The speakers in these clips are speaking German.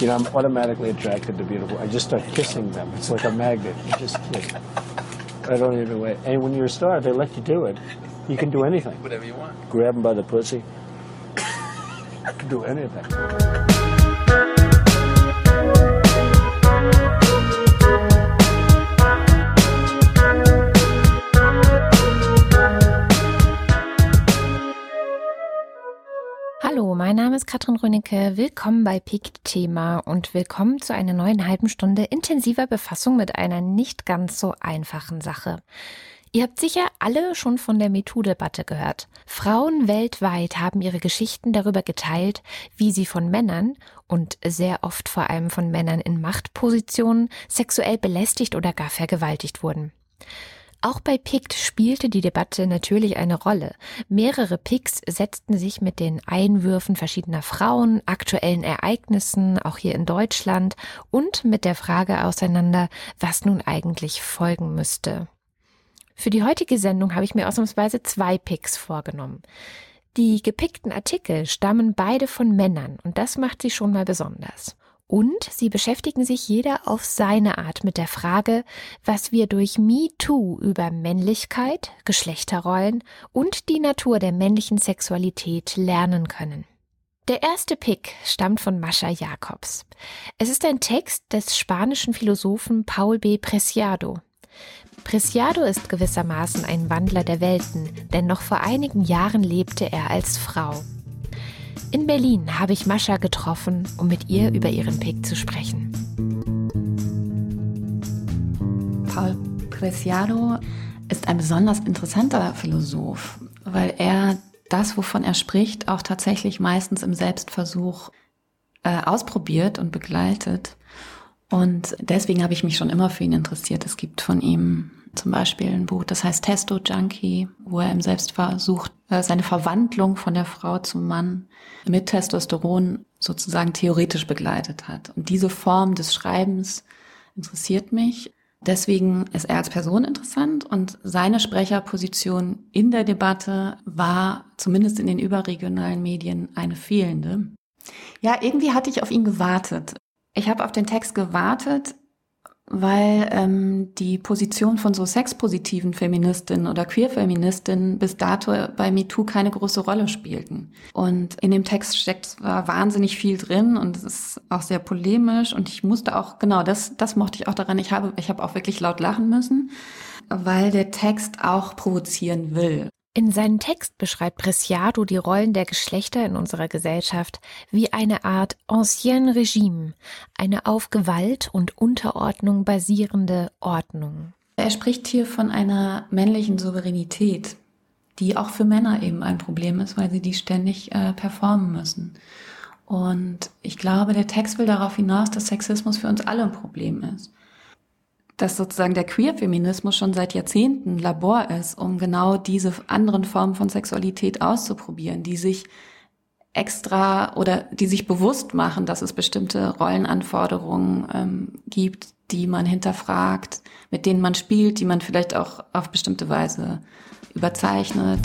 You know, I'm automatically attracted to beautiful. I just start kissing them. It's like a magnet. You just like, I don't even wait. And when you're a star, they let you do it. You can do anything. Whatever you want. Grab them by the pussy. I can do anything. Katrin Rönecke. Willkommen bei Peak Thema und willkommen zu einer neuen halben Stunde intensiver Befassung mit einer nicht ganz so einfachen Sache. Ihr habt sicher alle schon von der MeToo-Debatte gehört. Frauen weltweit haben ihre Geschichten darüber geteilt, wie sie von Männern und sehr oft vor allem von Männern in Machtpositionen sexuell belästigt oder gar vergewaltigt wurden. Auch bei PICT spielte die Debatte natürlich eine Rolle. Mehrere PICs setzten sich mit den Einwürfen verschiedener Frauen, aktuellen Ereignissen, auch hier in Deutschland, und mit der Frage auseinander, was nun eigentlich folgen müsste. Für die heutige Sendung habe ich mir ausnahmsweise zwei Picks vorgenommen. Die gepickten Artikel stammen beide von Männern und das macht sie schon mal besonders. Und sie beschäftigen sich jeder auf seine Art mit der Frage, was wir durch MeToo über Männlichkeit, Geschlechterrollen und die Natur der männlichen Sexualität lernen können. Der erste Pick stammt von Mascha Jacobs. Es ist ein Text des spanischen Philosophen Paul B. Preciado. Preciado ist gewissermaßen ein Wandler der Welten, denn noch vor einigen Jahren lebte er als Frau. In Berlin habe ich Mascha getroffen, um mit ihr über ihren Pick zu sprechen. Paul Preciado ist ein besonders interessanter Philosoph, weil er das, wovon er spricht, auch tatsächlich meistens im Selbstversuch äh, ausprobiert und begleitet. Und deswegen habe ich mich schon immer für ihn interessiert. Es gibt von ihm zum Beispiel ein Buch, das heißt Testo Junkie, wo er im Selbstversuch äh, seine Verwandlung von der Frau zum Mann mit Testosteron sozusagen theoretisch begleitet hat. Und diese Form des Schreibens interessiert mich. Deswegen ist er als Person interessant und seine Sprecherposition in der Debatte war zumindest in den überregionalen Medien eine fehlende. Ja, irgendwie hatte ich auf ihn gewartet. Ich habe auf den Text gewartet, weil ähm, die Position von so sexpositiven Feministinnen oder Queer-Feministinnen bis dato bei MeToo keine große Rolle spielten. Und in dem Text steckt zwar wahnsinnig viel drin und es ist auch sehr polemisch und ich musste auch, genau, das, das mochte ich auch daran, ich habe, ich habe auch wirklich laut lachen müssen, weil der Text auch provozieren will. In seinem Text beschreibt Preciado die Rollen der Geschlechter in unserer Gesellschaft wie eine Art Ancien Regime, eine auf Gewalt und Unterordnung basierende Ordnung. Er spricht hier von einer männlichen Souveränität, die auch für Männer eben ein Problem ist, weil sie die ständig äh, performen müssen. Und ich glaube, der Text will darauf hinaus, dass Sexismus für uns alle ein Problem ist dass sozusagen der Queer-Feminismus schon seit Jahrzehnten Labor ist, um genau diese anderen Formen von Sexualität auszuprobieren, die sich extra oder die sich bewusst machen, dass es bestimmte Rollenanforderungen ähm, gibt, die man hinterfragt, mit denen man spielt, die man vielleicht auch auf bestimmte Weise überzeichnet.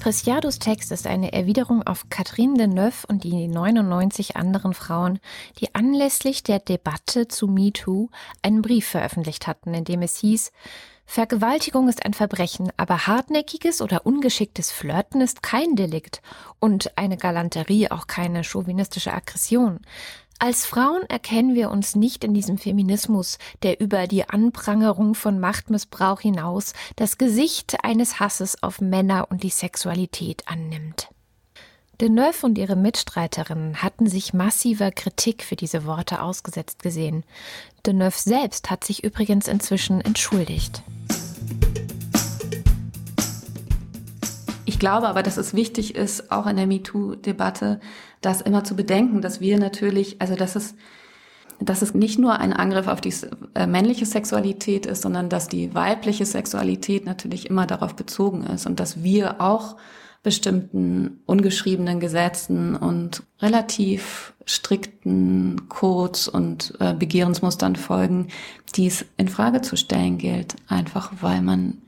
Preciados Text ist eine Erwiderung auf Catherine Deneuve und die 99 anderen Frauen, die anlässlich der Debatte zu MeToo einen Brief veröffentlicht hatten, in dem es hieß, Vergewaltigung ist ein Verbrechen, aber hartnäckiges oder ungeschicktes Flirten ist kein Delikt und eine Galanterie auch keine chauvinistische Aggression. Als Frauen erkennen wir uns nicht in diesem Feminismus, der über die Anprangerung von Machtmissbrauch hinaus das Gesicht eines Hasses auf Männer und die Sexualität annimmt. Deneuve und ihre Mitstreiterinnen hatten sich massiver Kritik für diese Worte ausgesetzt gesehen. Deneuve selbst hat sich übrigens inzwischen entschuldigt. Glaube aber, dass es wichtig ist, auch in der MeToo-Debatte, das immer zu bedenken, dass wir natürlich, also dass es, dass es nicht nur ein Angriff auf die äh, männliche Sexualität ist, sondern dass die weibliche Sexualität natürlich immer darauf bezogen ist und dass wir auch bestimmten ungeschriebenen Gesetzen und relativ strikten Codes und äh, Begehrensmustern folgen, die es in Frage zu stellen gilt, einfach weil man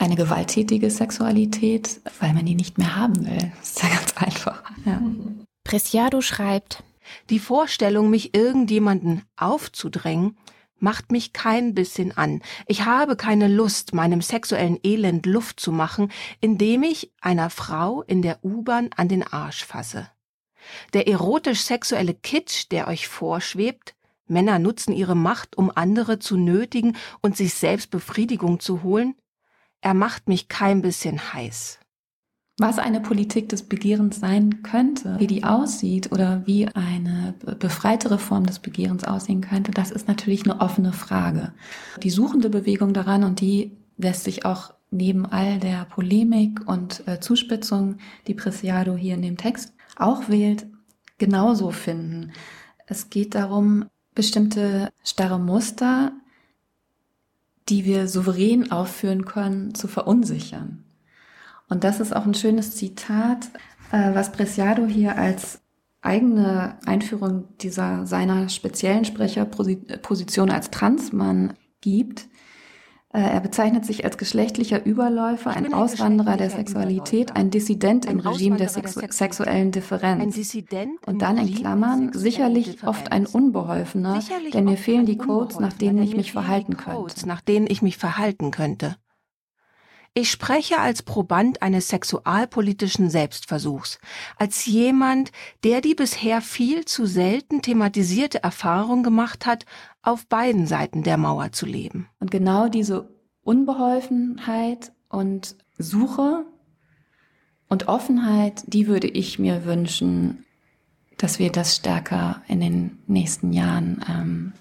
eine gewalttätige Sexualität, weil man die nicht mehr haben will. Das ist ja ganz einfach. Ja. Preciado schreibt, Die Vorstellung, mich irgendjemanden aufzudrängen, macht mich kein bisschen an. Ich habe keine Lust, meinem sexuellen Elend Luft zu machen, indem ich einer Frau in der U-Bahn an den Arsch fasse. Der erotisch-sexuelle Kitsch, der euch vorschwebt, Männer nutzen ihre Macht, um andere zu nötigen und sich selbst Befriedigung zu holen, er macht mich kein bisschen heiß. Was eine Politik des Begehrens sein könnte, wie die aussieht oder wie eine befreitere Form des Begehrens aussehen könnte, das ist natürlich eine offene Frage. Die suchende Bewegung daran und die lässt sich auch neben all der Polemik und äh, Zuspitzung, die Preciado hier in dem Text auch wählt, genauso finden. Es geht darum, bestimmte starre Muster, die wir souverän aufführen können, zu verunsichern. Und das ist auch ein schönes Zitat, äh, was Preciado hier als eigene Einführung dieser seiner speziellen Sprecherposition als Transmann gibt. Äh, er bezeichnet sich als geschlechtlicher Überläufer, ein, Auswanderer der Sexualität, ein Dissident im Regime der, Sexu sexuellen Differenz. Und dann in Klammern, sicherlich oft ein Unbeholfener, denn mir fehlen die Codes, nach denen ich mich verhalten könnte. Nach denen ich mich verhalten könnte. Ich spreche als Proband eines sexualpolitischen Selbstversuchs, als jemand, der die bisher viel zu selten thematisierte Erfahrung gemacht hat, auf beiden Seiten der Mauer zu leben. Und genau diese Unbeholfenheit und Suche und Offenheit, die würde ich mir wünschen, dass wir das stärker in den nächsten Jahren ähm,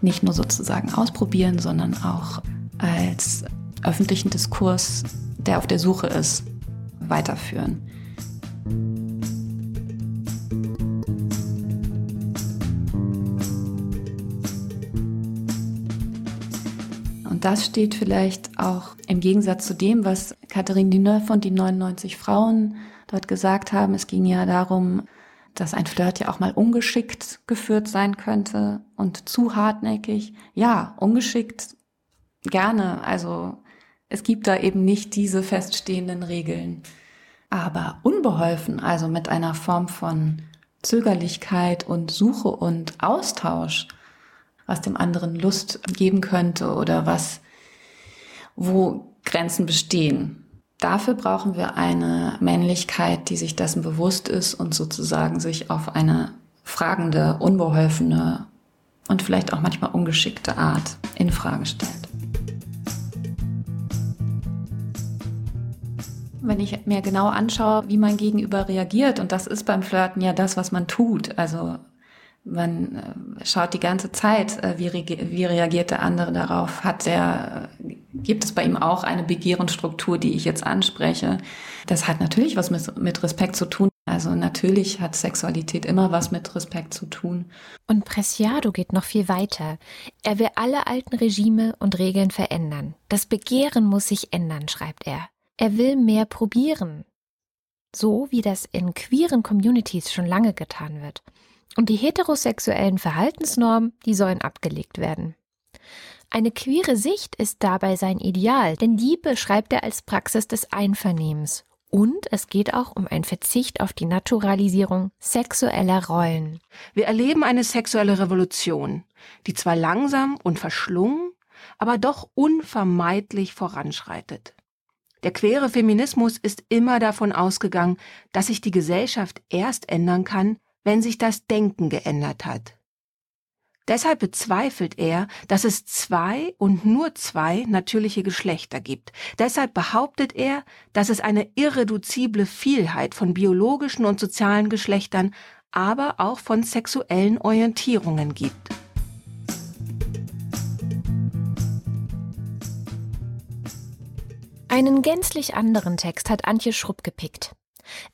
nicht nur sozusagen ausprobieren, sondern auch als öffentlichen Diskurs, der auf der Suche ist, weiterführen. Das steht vielleicht auch im Gegensatz zu dem, was Catherine Deneuve und die 99 Frauen dort gesagt haben. Es ging ja darum, dass ein Flirt ja auch mal ungeschickt geführt sein könnte und zu hartnäckig. Ja, ungeschickt gerne. Also es gibt da eben nicht diese feststehenden Regeln. Aber unbeholfen, also mit einer Form von Zögerlichkeit und Suche und Austausch, was dem anderen Lust geben könnte oder was, wo Grenzen bestehen. Dafür brauchen wir eine Männlichkeit, die sich dessen bewusst ist und sozusagen sich auf eine fragende, unbeholfene und vielleicht auch manchmal ungeschickte Art in Frage stellt. wenn ich mir genau anschaue, wie mein Gegenüber reagiert, und das ist beim Flirten ja das, was man tut. Also man äh, schaut die ganze Zeit, äh, wie, wie reagiert der andere darauf. Hat der, gibt es bei ihm auch eine Begehrensstruktur, die ich jetzt anspreche? Das hat natürlich was mit, mit Respekt zu tun. Also natürlich hat Sexualität immer was mit Respekt zu tun. Und Preciado geht noch viel weiter. Er will alle alten Regime und Regeln verändern. Das Begehren muss sich ändern, schreibt er. Er will mehr probieren. So wie das in queeren Communities schon lange getan wird. Und die heterosexuellen Verhaltensnormen, die sollen abgelegt werden. Eine queere Sicht ist dabei sein Ideal, denn die beschreibt er als Praxis des Einvernehmens. Und es geht auch um einen Verzicht auf die Naturalisierung sexueller Rollen. Wir erleben eine sexuelle Revolution, die zwar langsam und verschlungen, aber doch unvermeidlich voranschreitet. Der queere Feminismus ist immer davon ausgegangen, dass sich die Gesellschaft erst ändern kann, wenn sich das Denken geändert hat. Deshalb bezweifelt er, dass es zwei und nur zwei natürliche Geschlechter gibt. Deshalb behauptet er, dass es eine irreduzible Vielheit von biologischen und sozialen Geschlechtern, aber auch von sexuellen Orientierungen gibt. Einen gänzlich anderen Text hat Antje Schrupp gepickt.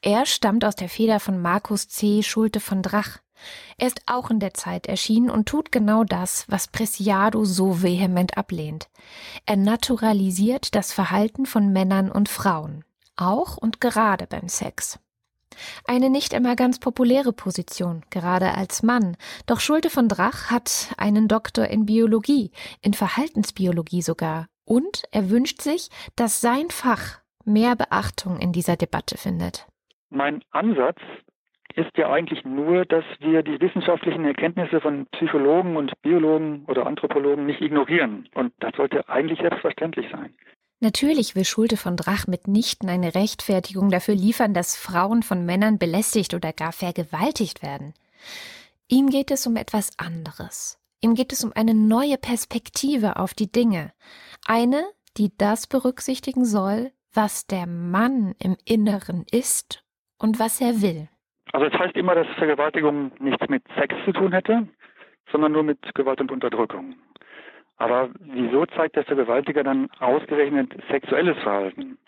Er stammt aus der Feder von Markus C. Schulte von Drach. Er ist auch in der Zeit erschienen und tut genau das, was Preciado so vehement ablehnt. Er naturalisiert das Verhalten von Männern und Frauen, auch und gerade beim Sex. Eine nicht immer ganz populäre Position, gerade als Mann. Doch Schulte von Drach hat einen Doktor in Biologie, in Verhaltensbiologie sogar, Und er wünscht sich, dass sein Fach mehr Beachtung in dieser Debatte findet. Mein Ansatz ist ja eigentlich nur, dass wir die wissenschaftlichen Erkenntnisse von Psychologen und Biologen oder Anthropologen nicht ignorieren. Und das sollte eigentlich selbstverständlich sein. Natürlich will Schulte von Drach mitnichten eine Rechtfertigung dafür liefern, dass Frauen von Männern belästigt oder gar vergewaltigt werden. Ihm geht es um etwas anderes. Ihm geht es um eine neue Perspektive auf die Dinge. Eine, die das berücksichtigen soll, was der Mann im Inneren ist und was er will. Also es heißt immer, dass Vergewaltigung nichts mit Sex zu tun hätte, sondern nur mit Gewalt und Unterdrückung. Aber wieso zeigt der Vergewaltiger dann ausgerechnet sexuelles Verhalten?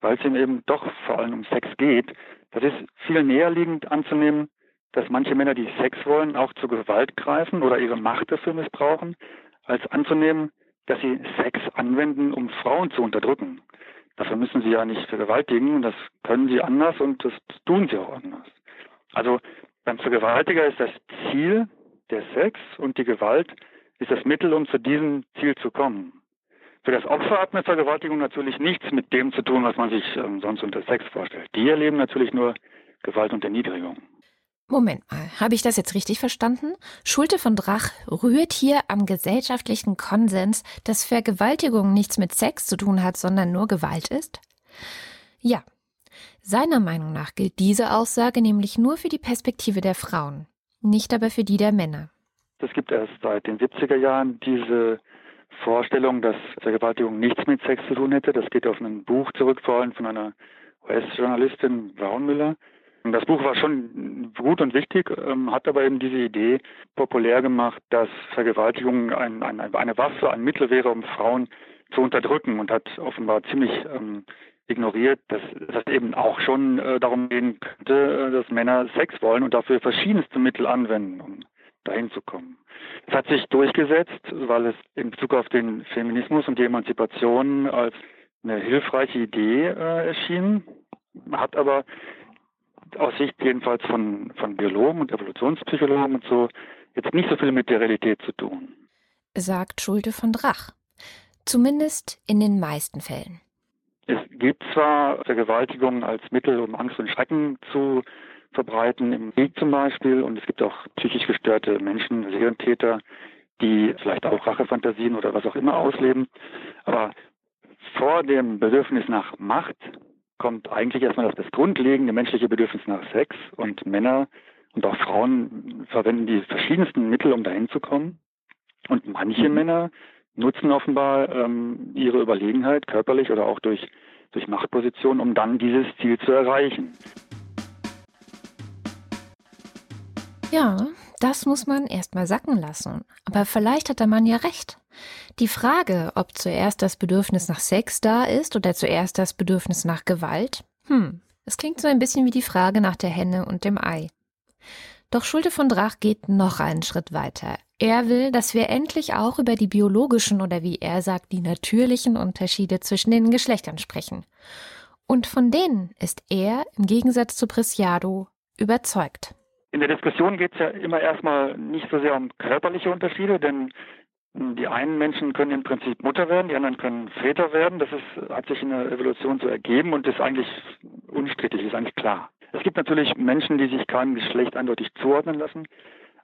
Weil es ihm eben doch vor allem um Sex geht. Das ist viel näherliegend anzunehmen, dass manche Männer, die Sex wollen, auch zur Gewalt greifen oder ihre Macht dafür missbrauchen, als anzunehmen, dass sie Sex anwenden, um Frauen zu unterdrücken. Dafür müssen sie ja nicht vergewaltigen, das können sie anders und das tun sie auch anders. Also beim Vergewaltiger ist das Ziel der Sex und die Gewalt ist das Mittel, um zu diesem Ziel zu kommen. Für das Opfer hat eine Vergewaltigung natürlich nichts mit dem zu tun, was man sich ähm, sonst unter Sex vorstellt. Die erleben natürlich nur Gewalt und Erniedrigung. Moment mal, habe ich das jetzt richtig verstanden? Schulte von Drach rührt hier am gesellschaftlichen Konsens, dass Vergewaltigung nichts mit Sex zu tun hat, sondern nur Gewalt ist? Ja. Seiner Meinung nach gilt diese Aussage nämlich nur für die Perspektive der Frauen, nicht aber für die der Männer. Es gibt erst seit den 70er Jahren diese Vorstellung, dass Vergewaltigung nichts mit Sex zu tun hätte. Das geht auf ein Buch zurück, vor allem von einer US-Journalistin Braunmüller. Das Buch war schon gut und wichtig, ähm, hat aber eben diese Idee populär gemacht, dass Vergewaltigung ein, ein, eine Waffe, ein Mittel wäre, um Frauen zu unterdrücken und hat offenbar ziemlich ähm, ignoriert, dass es eben auch schon äh, darum gehen könnte, äh, dass Männer Sex wollen und dafür verschiedenste Mittel anwenden, um dahin zu kommen. Es hat sich durchgesetzt, weil es in Bezug auf den Feminismus und die Emanzipation als eine hilfreiche Idee äh, erschien, hat aber aus Sicht jedenfalls von, von Biologen und Evolutionspsychologen und so jetzt nicht so viel mit der Realität zu tun. Sagt Schulte von Drach. Zumindest in den meisten Fällen. Es gibt zwar Vergewaltigung als Mittel, um Angst und Schrecken zu verbreiten, im Krieg zum Beispiel, und es gibt auch psychisch gestörte Menschen, Serientäter, die vielleicht auch Rachefantasien oder was auch immer ausleben. Aber vor dem Bedürfnis nach Macht kommt eigentlich erstmal auf das grundlegende menschliche Bedürfnis nach Sex und Männer und auch Frauen verwenden die verschiedensten Mittel, um dahin zu kommen. Und manche mhm. Männer nutzen offenbar ähm, ihre Überlegenheit körperlich oder auch durch, durch Machtposition, um dann dieses Ziel zu erreichen. Ja, das muss man erstmal sacken lassen. Aber vielleicht hat der Mann ja recht. Die Frage, ob zuerst das Bedürfnis nach Sex da ist oder zuerst das Bedürfnis nach Gewalt, hm, es klingt so ein bisschen wie die Frage nach der Henne und dem Ei. Doch Schulte von Drach geht noch einen Schritt weiter. Er will, dass wir endlich auch über die biologischen oder wie er sagt, die natürlichen Unterschiede zwischen den Geschlechtern sprechen. Und von denen ist er, im Gegensatz zu Preciado, überzeugt. In der Diskussion geht es ja immer erstmal nicht so sehr um körperliche Unterschiede, denn die einen Menschen können im Prinzip Mutter werden, die anderen können Väter werden. Das ist, hat sich in der Evolution so ergeben und ist eigentlich unstrittig, ist eigentlich klar. Es gibt natürlich Menschen, die sich keinem Geschlecht eindeutig zuordnen lassen,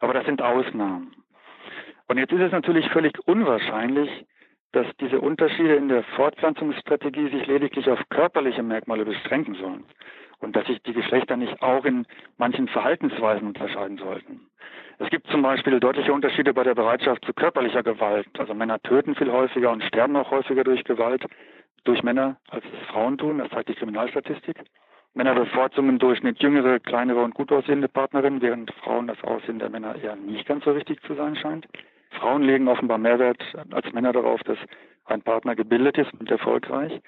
aber das sind Ausnahmen. Und jetzt ist es natürlich völlig unwahrscheinlich, dass diese Unterschiede in der Fortpflanzungsstrategie sich lediglich auf körperliche Merkmale beschränken sollen und dass sich die Geschlechter nicht auch in manchen Verhaltensweisen unterscheiden sollten. Es gibt zum Beispiel deutliche Unterschiede bei der Bereitschaft zu körperlicher Gewalt. Also Männer töten viel häufiger und sterben auch häufiger durch Gewalt durch Männer, als es Frauen tun. Das zeigt die Kriminalstatistik. Männer bevorzugen im Durchschnitt jüngere, kleinere und gut aussehende Partnerinnen, während Frauen das Aussehen der Männer eher nicht ganz so wichtig zu sein scheint. Frauen legen offenbar mehr Wert als Männer darauf, dass ein Partner gebildet ist und erfolgreich.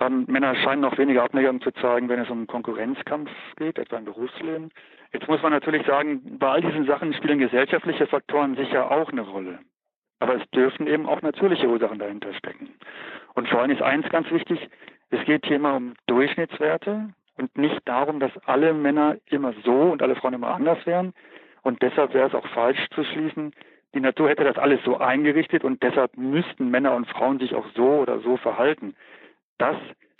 Ähm, Männer scheinen noch weniger Abneigung zu zeigen, wenn es um Konkurrenzkampf geht, etwa im Berufsleben. Jetzt muss man natürlich sagen, bei all diesen Sachen spielen gesellschaftliche Faktoren sicher auch eine Rolle. Aber es dürfen eben auch natürliche Ursachen dahinter stecken. Und vor allem ist eins ganz wichtig, es geht hier immer um Durchschnittswerte und nicht darum, dass alle Männer immer so und alle Frauen immer anders wären. Und deshalb wäre es auch falsch zu schließen, die Natur hätte das alles so eingerichtet und deshalb müssten Männer und Frauen sich auch so oder so verhalten. Das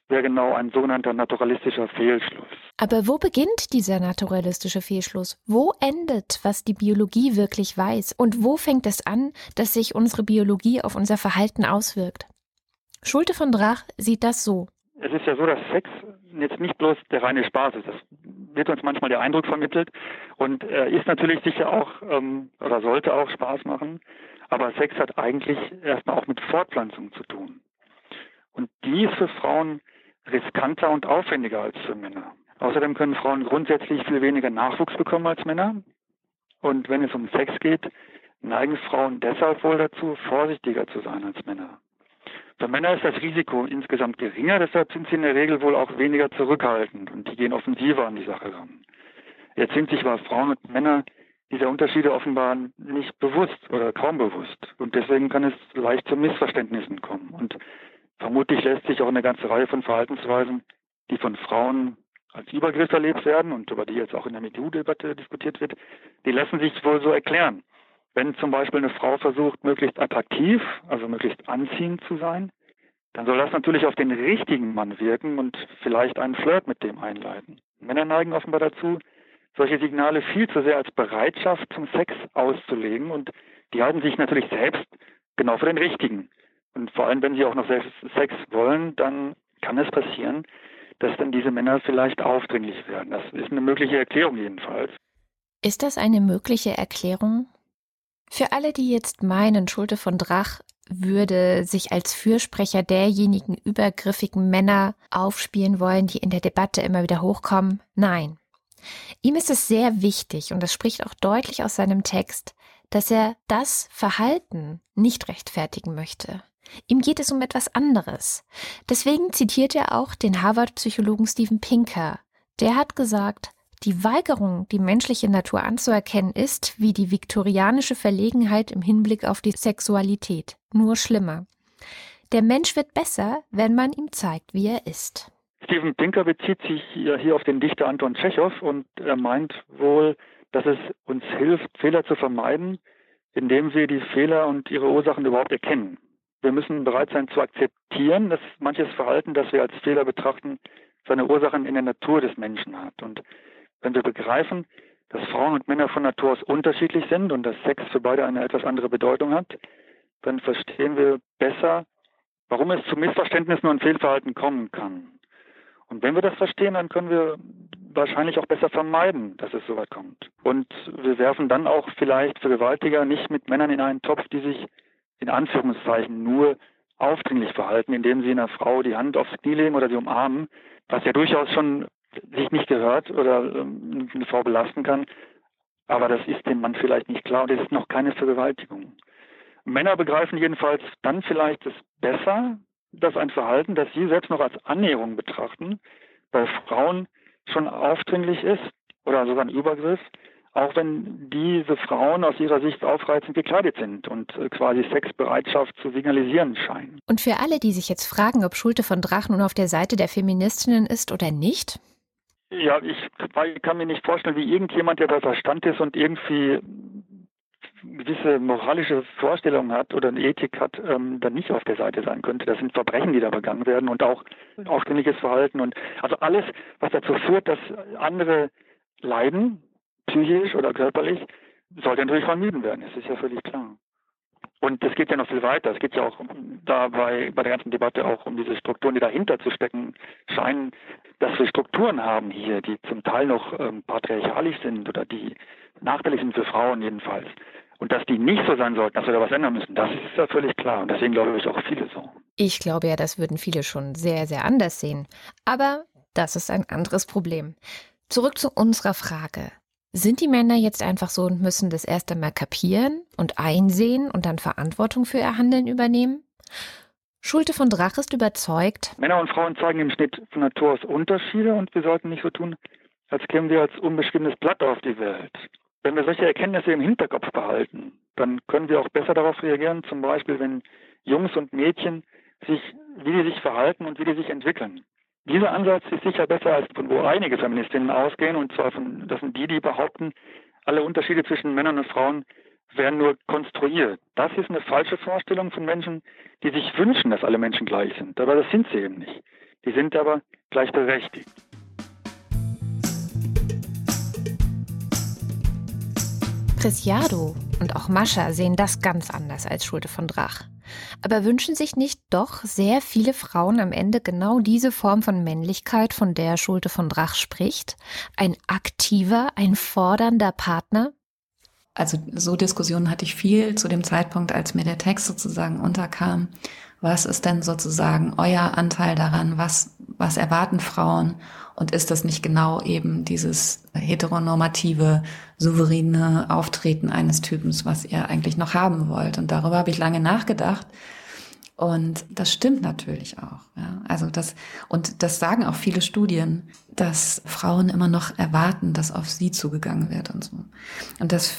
wäre genau ein sogenannter naturalistischer Fehlschluss. Aber wo beginnt dieser naturalistische Fehlschluss? Wo endet, was die Biologie wirklich weiß? Und wo fängt es an, dass sich unsere Biologie auf unser Verhalten auswirkt? Schulte von Drach sieht das so. Es ist ja so, dass Sex jetzt nicht bloß der reine Spaß ist. Das wird uns manchmal der Eindruck vermittelt und äh, ist natürlich sicher auch ähm, oder sollte auch Spaß machen. Aber Sex hat eigentlich erstmal auch mit Fortpflanzung zu tun. Und die ist für Frauen riskanter und aufwendiger als für Männer. Außerdem können Frauen grundsätzlich viel weniger Nachwuchs bekommen als Männer. Und wenn es um Sex geht, neigen Frauen deshalb wohl dazu, vorsichtiger zu sein als Männer. Für Männer ist das Risiko insgesamt geringer, deshalb sind sie in der Regel wohl auch weniger zurückhaltend und die gehen offensiver an die Sache ran. Jetzt sind sich aber Frauen und Männer dieser Unterschiede offenbar nicht bewusst oder kaum bewusst. Und deswegen kann es leicht zu Missverständnissen kommen. Und vermutlich lässt sich auch eine ganze Reihe von Verhaltensweisen, die von Frauen als Übergriff erlebt werden und über die jetzt auch in der MeToo-Debatte diskutiert wird, die lassen sich wohl so erklären. Wenn zum Beispiel eine Frau versucht, möglichst attraktiv, also möglichst anziehend zu sein, dann soll das natürlich auf den richtigen Mann wirken und vielleicht einen Flirt mit dem einleiten. Männer neigen offenbar dazu, solche Signale viel zu sehr als Bereitschaft zum Sex auszulegen und die halten sich natürlich selbst genau für den richtigen. Und vor allem, wenn sie auch noch Sex wollen, dann kann es passieren, dass dann diese Männer vielleicht aufdringlich werden. Das ist eine mögliche Erklärung jedenfalls. Ist das eine mögliche Erklärung? Für alle, die jetzt meinen, Schulte von Drach würde sich als Fürsprecher derjenigen übergriffigen Männer aufspielen wollen, die in der Debatte immer wieder hochkommen, nein. Ihm ist es sehr wichtig, und das spricht auch deutlich aus seinem Text, dass er das Verhalten nicht rechtfertigen möchte. Ihm geht es um etwas anderes. Deswegen zitiert er auch den Harvard-Psychologen Steven Pinker. Der hat gesagt, die Weigerung, die menschliche Natur anzuerkennen, ist wie die viktorianische Verlegenheit im Hinblick auf die Sexualität, nur schlimmer. Der Mensch wird besser, wenn man ihm zeigt, wie er ist. Steven Pinker bezieht sich hier auf den Dichter Anton Tschechow und er meint wohl, dass es uns hilft, Fehler zu vermeiden, indem wir die Fehler und ihre Ursachen überhaupt erkennen. Wir müssen bereit sein zu akzeptieren, dass manches Verhalten, das wir als Fehler betrachten, seine Ursachen in der Natur des Menschen hat. Und wenn wir begreifen, dass Frauen und Männer von Natur aus unterschiedlich sind und dass Sex für beide eine etwas andere Bedeutung hat, dann verstehen wir besser, warum es zu Missverständnissen und Fehlverhalten kommen kann. Und wenn wir das verstehen, dann können wir wahrscheinlich auch besser vermeiden, dass es so weit kommt. Und wir werfen dann auch vielleicht Vergewaltiger nicht mit Männern in einen Topf, die sich in Anführungszeichen nur aufdringlich verhalten, indem sie einer Frau die Hand aufs Knie legen oder sie umarmen, was ja durchaus schon sich nicht gehört oder ähm, eine Frau belasten kann. Aber das ist dem Mann vielleicht nicht klar und es ist noch keine Vergewaltigung. Männer begreifen jedenfalls dann vielleicht es besser, dass ein Verhalten, das sie selbst noch als Annäherung betrachten, bei Frauen schon aufdringlich ist oder sogar ein Übergriff, auch wenn diese Frauen aus ihrer Sicht aufreizend gekleidet sind und äh, quasi Sexbereitschaft zu signalisieren scheinen. Und für alle, die sich jetzt fragen, ob Schulte von Drach nun auf der Seite der Feministinnen ist oder nicht, ja, ich kann mir nicht vorstellen, wie irgendjemand, der bei Verstand ist und irgendwie gewisse moralische Vorstellungen hat oder eine Ethik hat, ähm, dann nicht auf der Seite sein könnte. Das sind Verbrechen, die da begangen werden und auch aufdringliches Verhalten und also alles, was dazu führt, dass andere leiden, psychisch oder körperlich, sollte natürlich vermieden werden. Das ist ja völlig klar. Und es geht ja noch viel weiter. Es geht ja auch dabei bei der ganzen Debatte auch um diese Strukturen, die dahinter zu stecken scheinen, dass wir Strukturen haben hier, die zum Teil noch ähm, patriarchalisch sind oder die nachteilig sind für Frauen jedenfalls. Und dass die nicht so sein sollten, dass wir da was ändern müssen, das ist ja völlig klar. Und deswegen glaube ich auch viele so. Ich glaube ja, das würden viele schon sehr, sehr anders sehen. Aber das ist ein anderes Problem. Zurück zu unserer Frage. Sind die Männer jetzt einfach so und müssen das erst einmal kapieren und einsehen und dann Verantwortung für ihr Handeln übernehmen? Schulte von Drach ist überzeugt. Männer und Frauen zeigen im Schnitt von Natur aus Unterschiede und wir sollten nicht so tun, als kämen wir als unbeschriebenes Blatt auf die Welt. Wenn wir solche Erkenntnisse im Hinterkopf behalten, dann können wir auch besser darauf reagieren, zum Beispiel wenn Jungs und Mädchen sich, wie die sich verhalten und wie die sich entwickeln. Dieser Ansatz ist sicher besser, als von wo einige Feministinnen ausgehen, und zwar von, das sind die, die behaupten, alle Unterschiede zwischen Männern und Frauen werden nur konstruiert. Das ist eine falsche Vorstellung von Menschen, die sich wünschen, dass alle Menschen gleich sind. Aber das sind sie eben nicht. Die sind aber gleichberechtigt. Preciado und auch Mascha sehen das ganz anders als Schulte von Drach. Aber wünschen sich nicht doch sehr viele Frauen am Ende genau diese Form von Männlichkeit, von der Schulte von Drach spricht? Ein aktiver, ein fordernder Partner? Also so Diskussionen hatte ich viel zu dem Zeitpunkt, als mir der Text sozusagen unterkam. Was ist denn sozusagen euer Anteil daran? Was, was erwarten Frauen? Und ist das nicht genau eben dieses heteronormative, souveräne Auftreten eines Typens, was ihr eigentlich noch haben wollt? Und darüber habe ich lange nachgedacht. Und das stimmt natürlich auch. Ja. Also das, und das sagen auch viele Studien, dass Frauen immer noch erwarten, dass auf sie zugegangen wird und so. Und das,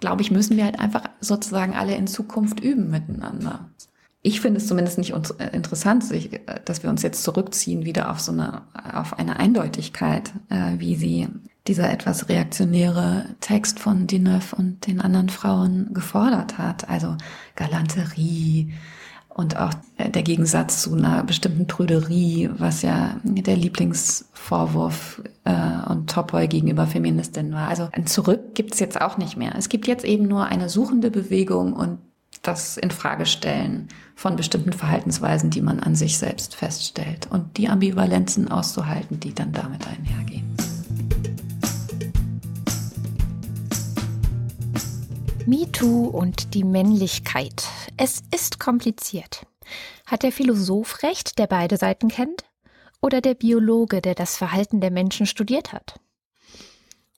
glaube ich, müssen wir halt einfach sozusagen alle in Zukunft üben miteinander ich finde es zumindest nicht äh, interessant, äh, dass wir uns jetzt zurückziehen wieder auf so eine, auf eine Eindeutigkeit, äh, wie sie dieser etwas reaktionäre Text von Dineuf und den anderen Frauen gefordert hat. Also Galanterie und auch der Gegensatz zu einer bestimmten Trüderie, was ja der Lieblingsvorwurf äh, und Topoi gegenüber Feministinnen war. Also ein Zurück gibt's jetzt auch nicht mehr. Es gibt jetzt eben nur eine suchende Bewegung und das Infragestellen von bestimmten Verhaltensweisen, die man an sich selbst feststellt und die Ambivalenzen auszuhalten, die dann damit einhergehen. MeToo und die Männlichkeit. Es ist kompliziert. Hat der Philosoph recht, der beide Seiten kennt? Oder der Biologe, der das Verhalten der Menschen studiert hat?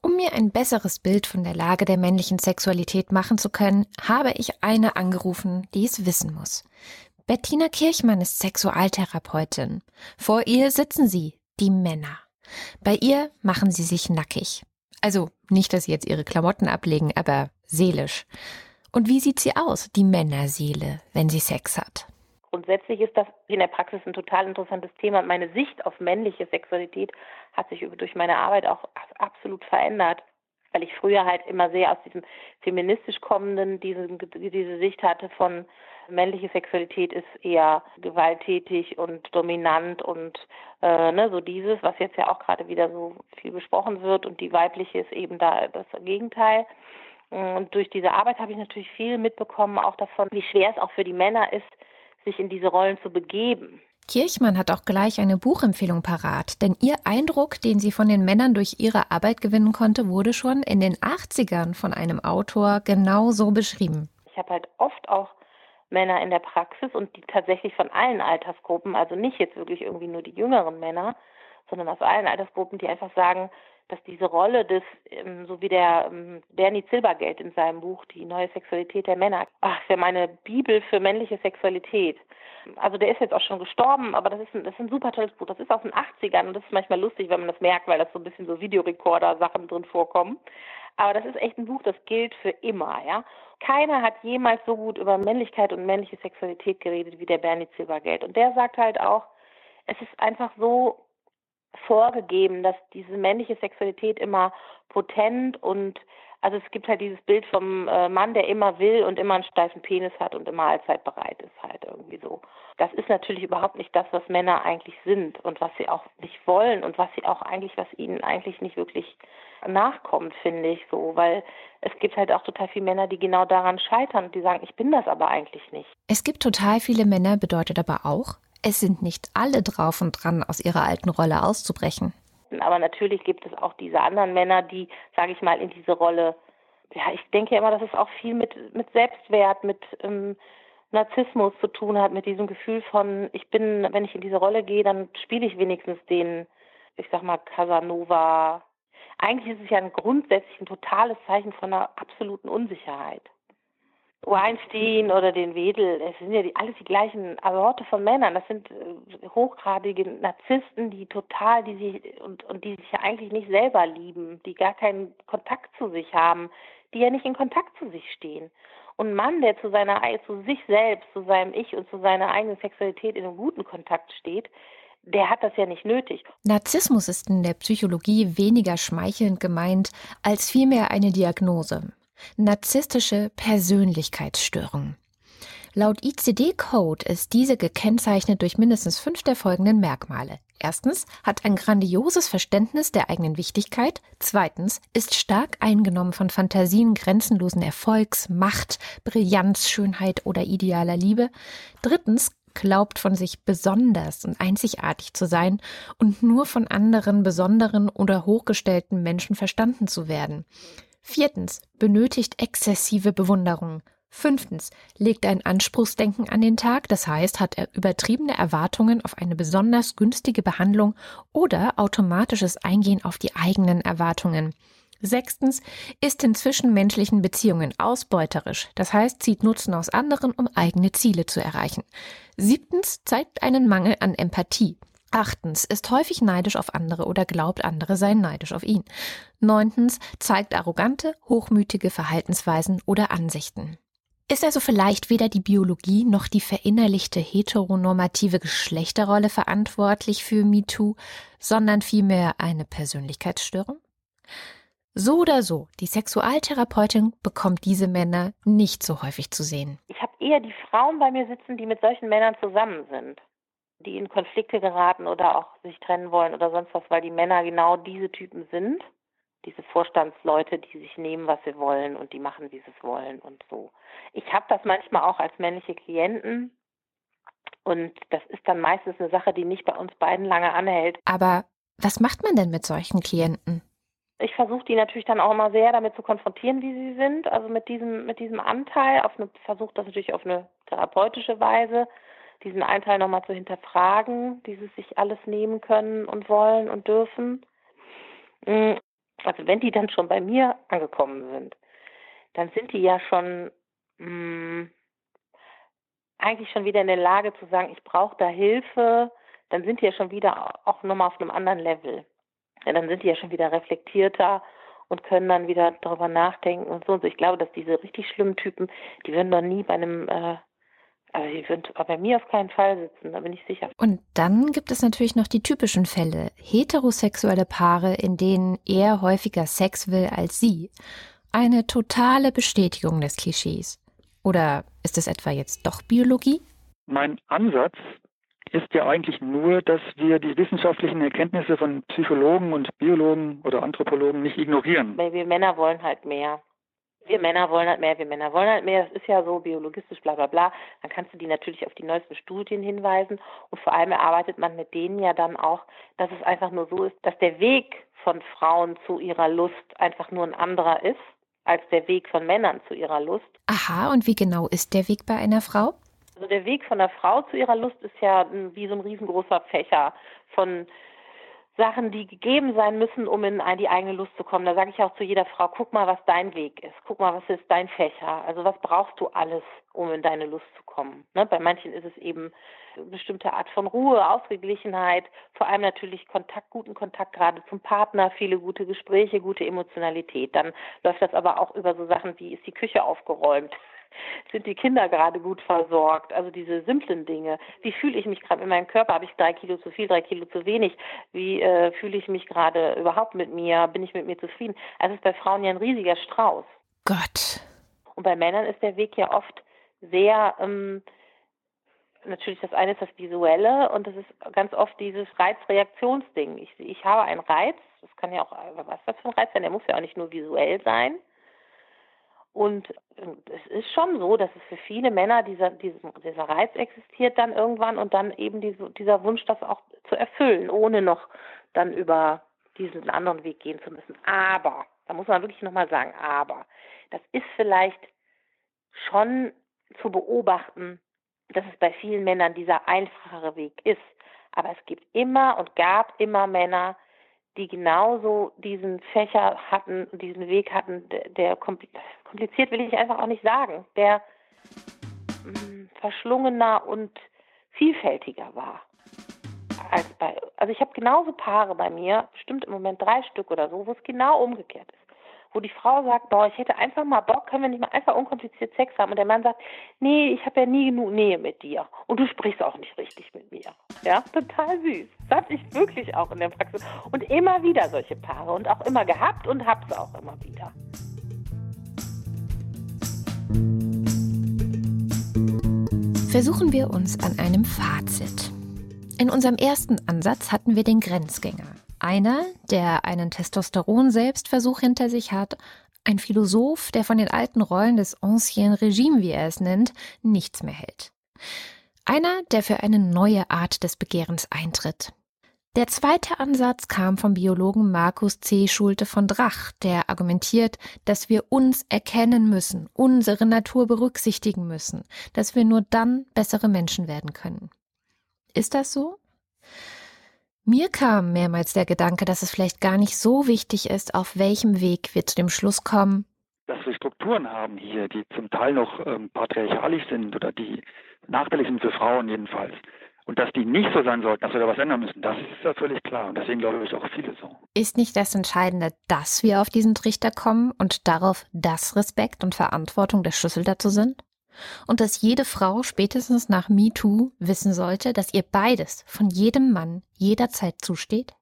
Um mir ein besseres Bild von der Lage der männlichen Sexualität machen zu können, habe ich eine angerufen, die es wissen muss. Bettina Kirchmann ist Sexualtherapeutin. Vor ihr sitzen sie, die Männer. Bei ihr machen sie sich nackig. Also nicht, dass sie jetzt ihre Klamotten ablegen, aber seelisch. Und wie sieht sie aus, die Männerseele, wenn sie Sex hat? Grundsätzlich ist das in der Praxis ein total interessantes Thema. Meine Sicht auf männliche Sexualität hat sich durch meine Arbeit auch absolut verändert, weil ich früher halt immer sehr aus diesem feministisch kommenden diese, diese Sicht hatte von männliche Sexualität ist eher gewalttätig und dominant und äh, ne, so dieses, was jetzt ja auch gerade wieder so viel besprochen wird und die weibliche ist eben da das Gegenteil. Und durch diese Arbeit habe ich natürlich viel mitbekommen, auch davon, wie schwer es auch für die Männer ist, sich in diese Rollen zu begeben. Kirchmann hat auch gleich eine Buchempfehlung parat, denn ihr Eindruck, den sie von den Männern durch ihre Arbeit gewinnen konnte, wurde schon in den 80ern von einem Autor genau so beschrieben. Ich habe halt oft auch Männer in der Praxis und die tatsächlich von allen Altersgruppen, also nicht jetzt wirklich irgendwie nur die jüngeren Männer, sondern aus allen Altersgruppen, die einfach sagen, dass diese Rolle des, ähm, so wie der ähm, Bernie Silbergeld in seinem Buch Die neue Sexualität der Männer, ach, ist ja meine Bibel für männliche Sexualität. Also der ist jetzt auch schon gestorben, aber das ist ein, das ist ein super tolles Buch. Das ist aus den 80ern und das ist manchmal lustig, wenn man das merkt, weil das so ein bisschen so Videorekorder-Sachen drin vorkommen. Aber das ist echt ein Buch, das gilt für immer, ja. Keiner hat jemals so gut über Männlichkeit und männliche Sexualität geredet wie der Bernie Silbergeld. Und der sagt halt auch, es ist einfach so vorgegeben, dass diese männliche Sexualität immer potent und also es gibt halt dieses Bild vom äh, Mann, der immer will und immer einen steifen Penis hat und immer allzeit bereit ist, halt irgendwie so. Das ist natürlich überhaupt nicht das, was Männer eigentlich sind und was sie auch nicht wollen und was sie auch eigentlich, was ihnen eigentlich nicht wirklich nachkommt, finde ich so, weil es gibt halt auch total viele Männer, die genau daran scheitern und die sagen, ich bin das aber eigentlich nicht. Es gibt total viele Männer, bedeutet aber auch, es sind nicht alle drauf und dran, aus ihrer alten Rolle auszubrechen. Aber natürlich gibt es auch diese anderen Männer, die, sage ich mal, in diese Rolle, ja, ich denke immer, dass es auch viel mit, mit Selbstwert, mit ähm, Narzissmus zu tun hat, mit diesem Gefühl von, ich bin, wenn ich in diese Rolle gehe, dann spiele ich wenigstens den, ich sag mal, Casanova. Eigentlich ist es ja ein grundsätzlich ein totales Zeichen von einer absoluten Unsicherheit. Weinstein oder den Wedel, es sind ja die, alles die gleichen Sorte von Männern. Das sind äh, hochgradige Narzissten, die total, die sich und, und die sich ja eigentlich nicht selber lieben, die gar keinen Kontakt zu sich haben, die ja nicht in Kontakt zu sich stehen. Und ein Mann, der zu seiner, zu sich selbst, zu seinem Ich und zu seiner eigenen Sexualität in einem guten Kontakt steht, der hat das ja nicht nötig. Narzissmus ist in der Psychologie weniger schmeichelnd gemeint als vielmehr eine Diagnose. Narzisstische Persönlichkeitsstörung. Laut ICD-Code ist diese gekennzeichnet durch mindestens fünf der folgenden Merkmale. Erstens hat ein grandioses Verständnis der eigenen Wichtigkeit. Zweitens ist stark eingenommen von Fantasien grenzenlosen Erfolgs, Macht, Brillanz, Schönheit oder idealer Liebe. Drittens glaubt von sich besonders und einzigartig zu sein und nur von anderen besonderen oder hochgestellten Menschen verstanden zu werden. Viertens benötigt exzessive Bewunderung. Fünftens legt ein Anspruchsdenken an den Tag, das heißt, hat er übertriebene Erwartungen auf eine besonders günstige Behandlung oder automatisches Eingehen auf die eigenen Erwartungen. Sechstens ist in zwischenmenschlichen Beziehungen ausbeuterisch, das heißt, zieht Nutzen aus anderen, um eigene Ziele zu erreichen. Siebtens zeigt einen Mangel an Empathie. Achtens ist häufig neidisch auf andere oder glaubt, andere seien neidisch auf ihn. Neuntens zeigt arrogante, hochmütige Verhaltensweisen oder Ansichten. Ist also vielleicht weder die Biologie noch die verinnerlichte heteronormative Geschlechterrolle verantwortlich für MeToo, sondern vielmehr eine Persönlichkeitsstörung? So oder so, die Sexualtherapeutin bekommt diese Männer nicht so häufig zu sehen. Ich habe eher die Frauen bei mir sitzen, die mit solchen Männern zusammen sind, die in Konflikte geraten oder auch sich trennen wollen oder sonst was, weil die Männer genau diese Typen sind diese Vorstandsleute, die sich nehmen, was sie wollen und die machen, wie sie es wollen und so. Ich habe das manchmal auch als männliche Klienten und das ist dann meistens eine Sache, die nicht bei uns beiden lange anhält. Aber was macht man denn mit solchen Klienten? Ich versuche die natürlich dann auch immer sehr damit zu konfrontieren, wie sie sind, also mit diesem mit diesem Anteil, auf eine versuche das natürlich auf eine therapeutische Weise, diesen Anteil nochmal zu hinterfragen, dieses sich alles nehmen können und wollen und dürfen. Mm, also wenn die dann schon bei mir angekommen sind, dann sind die ja schon mh, hm, eigentlich schon wieder in der Lage zu sagen, ich brauche da Hilfe, dann sind die ja schon wieder auch nochmal auf einem anderen Level. Ja, dann sind die ja schon wieder reflektierter und können dann wieder darüber nachdenken und so und so. Ich glaube, dass diese richtig schlimmen Typen, die würden doch nie bei einem äh, also die wird bei mir auf keinen Fall sitzen, da bin ich sicher. Und dann gibt es natürlich noch die typischen Fälle. Heterosexuelle Paare, in denen er häufiger Sex will als sie. Eine totale Bestätigung des Klischees. Oder ist es etwa jetzt doch Biologie? Mein Ansatz ist ja eigentlich nur, dass wir die wissenschaftlichen Erkenntnisse von Psychologen und Biologen oder Anthropologen nicht ignorieren. Weil wir Männer wollen halt mehr wir Männer wollen halt mehr, wir Männer wollen halt mehr, das ist ja so biologistisch, bla bla bla, dann kannst du die natürlich auf die neuesten Studien hinweisen und vor allem erarbeitet man mit denen ja dann auch, dass es einfach nur so ist, dass der Weg von Frauen zu ihrer Lust einfach nur ein anderer ist als der Weg von Männern zu ihrer Lust. Aha, und wie genau ist der Weg bei einer Frau? Also der Weg von der Frau zu ihrer Lust ist ja wie so ein riesengroßer Fächer von Sachen, die gegeben sein müssen, um in die eigene Lust zu kommen. Da sage ich auch zu jeder Frau, guck mal, was dein Weg ist. Guck mal, was ist dein Fächer. Also was brauchst du alles, um in deine Lust zu kommen. Ne? Bei manchen ist es eben eine bestimmte Art von Ruhe, Ausgeglichenheit, vor allem natürlich Kontakt, guten Kontakt gerade zum Partner, viele gute Gespräche, gute Emotionalität. Dann läuft das aber auch über so Sachen wie, ist die Küche aufgeräumt? Sind die Kinder gerade gut versorgt? Also diese simplen Dinge. Wie fühle ich mich gerade in meinem Körper? Habe ich drei Kilo zu viel, drei Kilo zu wenig? Wie äh, fühle ich mich gerade überhaupt mit mir? Bin ich mit mir zufrieden? Also ist bei Frauen ja ein riesiger Strauß. Gott. Und bei Männern ist der Weg ja oft sehr, ähm, natürlich das eine ist das Visuelle und das ist ganz oft dieses Reizreaktionsding. Ich, ich habe einen Reiz, das kann ja auch, was das für ein Reiz sein, der muss ja auch nicht nur visuell sein. Und ähm, es ist schon so, dass es für viele Männer dieser, dieser, dieser Reiz existiert dann irgendwann und dann eben diese, dieser Wunsch, das auch zu erfüllen, ohne noch dann über diesen anderen Weg gehen zu müssen. Aber, da muss man wirklich nochmal sagen, aber, das ist vielleicht schon zu beobachten, dass es bei vielen Männern dieser einfachere Weg ist. Aber es gibt immer und gab immer Männer, die genauso diesen Fächer hatten, diesen Weg hatten, der, kompliziert will ich einfach auch nicht sagen, der mm, verschlungener und vielfältiger war. Als bei, also ich habe genauso Paare bei mir, bestimmt im Moment drei Stück oder so, wo es genau umgekehrt ist wo die Frau sagt, boah, ich hätte einfach mal Bock, können wir nicht mal einfach unkompliziert Sex haben? Und der Mann sagt, nee, ich habe ja nie genug Nähe mit dir. Und du sprichst auch nicht richtig mit mir. Ja, total süß. Das hatte ich wirklich auch in der Praxis. Und immer wieder solche Paare und auch immer gehabt und hab's auch immer wieder. Versuchen wir uns an einem Fazit. In unserem ersten Ansatz hatten wir den Grenzgänger. Einer, der einen Testosteron-Selbstversuch hinter sich hat, ein Philosoph, der von den alten Rollen des Ancien Regime, wie er es nennt, nichts mehr hält. Einer, der für eine neue Art des Begehrens eintritt. Der zweite Ansatz kam vom Biologen Markus C. Schulte von Drach, der argumentiert, dass wir uns erkennen müssen, unsere Natur berücksichtigen müssen, dass wir nur dann bessere Menschen werden können. Ist das so? Mir kam mehrmals der Gedanke, dass es vielleicht gar nicht so wichtig ist, auf welchem Weg wir zu dem Schluss kommen, dass wir Strukturen haben hier, die zum Teil noch ähm, patriarchalisch sind oder die nachteilig sind für Frauen jedenfalls. Und dass die nicht so sein sollten, dass wir da was ändern müssen, das ist ja völlig klar. Und deswegen glaube ich auch viele so. Ist nicht das Entscheidende, dass wir auf diesen Trichter kommen und darauf, dass Respekt und Verantwortung der Schlüssel dazu sind? Und dass jede Frau spätestens nach MeToo wissen sollte, dass ihr beides von jedem Mann jederzeit zusteht?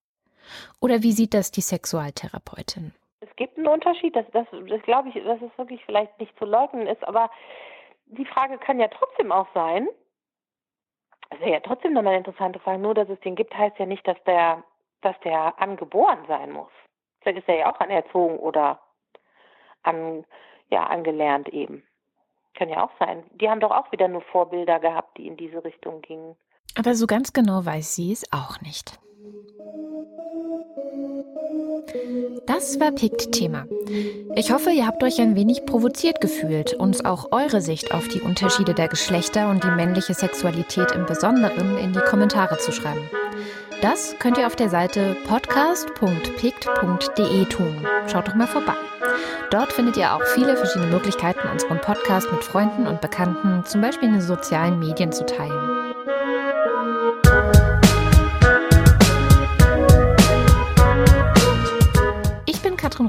Oder wie sieht das die Sexualtherapeutin? Es gibt einen Unterschied, das, das, das glaube ich, dass es wirklich vielleicht nicht zu leugnen ist, aber die Frage kann ja trotzdem auch sein, das wäre ja trotzdem nochmal eine interessante Frage. Nur, dass es den gibt, heißt ja nicht, dass der, dass der angeboren sein muss. Vielleicht ist er ja auch anerzogen oder an, ja, angelernt eben. Kann ja auch sein. Die haben doch auch wieder nur Vorbilder gehabt, die in diese Richtung gingen. Aber so ganz genau weiß sie es auch nicht. Das war Pikt Thema. Ich hoffe, ihr habt euch ein wenig provoziert gefühlt, uns auch eure Sicht auf die Unterschiede der Geschlechter und die männliche Sexualität im Besonderen in die Kommentare zu schreiben. Das könnt ihr auf der Seite podcast.pikt.de tun. Schaut doch mal vorbei. Dort findet ihr auch viele verschiedene Möglichkeiten, unseren Podcast mit Freunden und Bekannten, zum Beispiel in den sozialen Medien, zu teilen.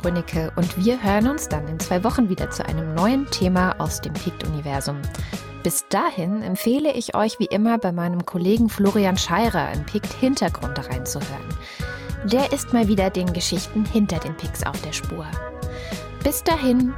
Katrin Rönnecke und wir hören uns dann in zwei Wochen wieder zu einem neuen Thema aus dem PICT-Universum. Bis dahin empfehle ich euch wie immer bei meinem Kollegen Florian Scheirer in PICT Hintergrund reinzuhören. Der ist mal wieder den Geschichten hinter den Pics auf der Spur. Bis dahin.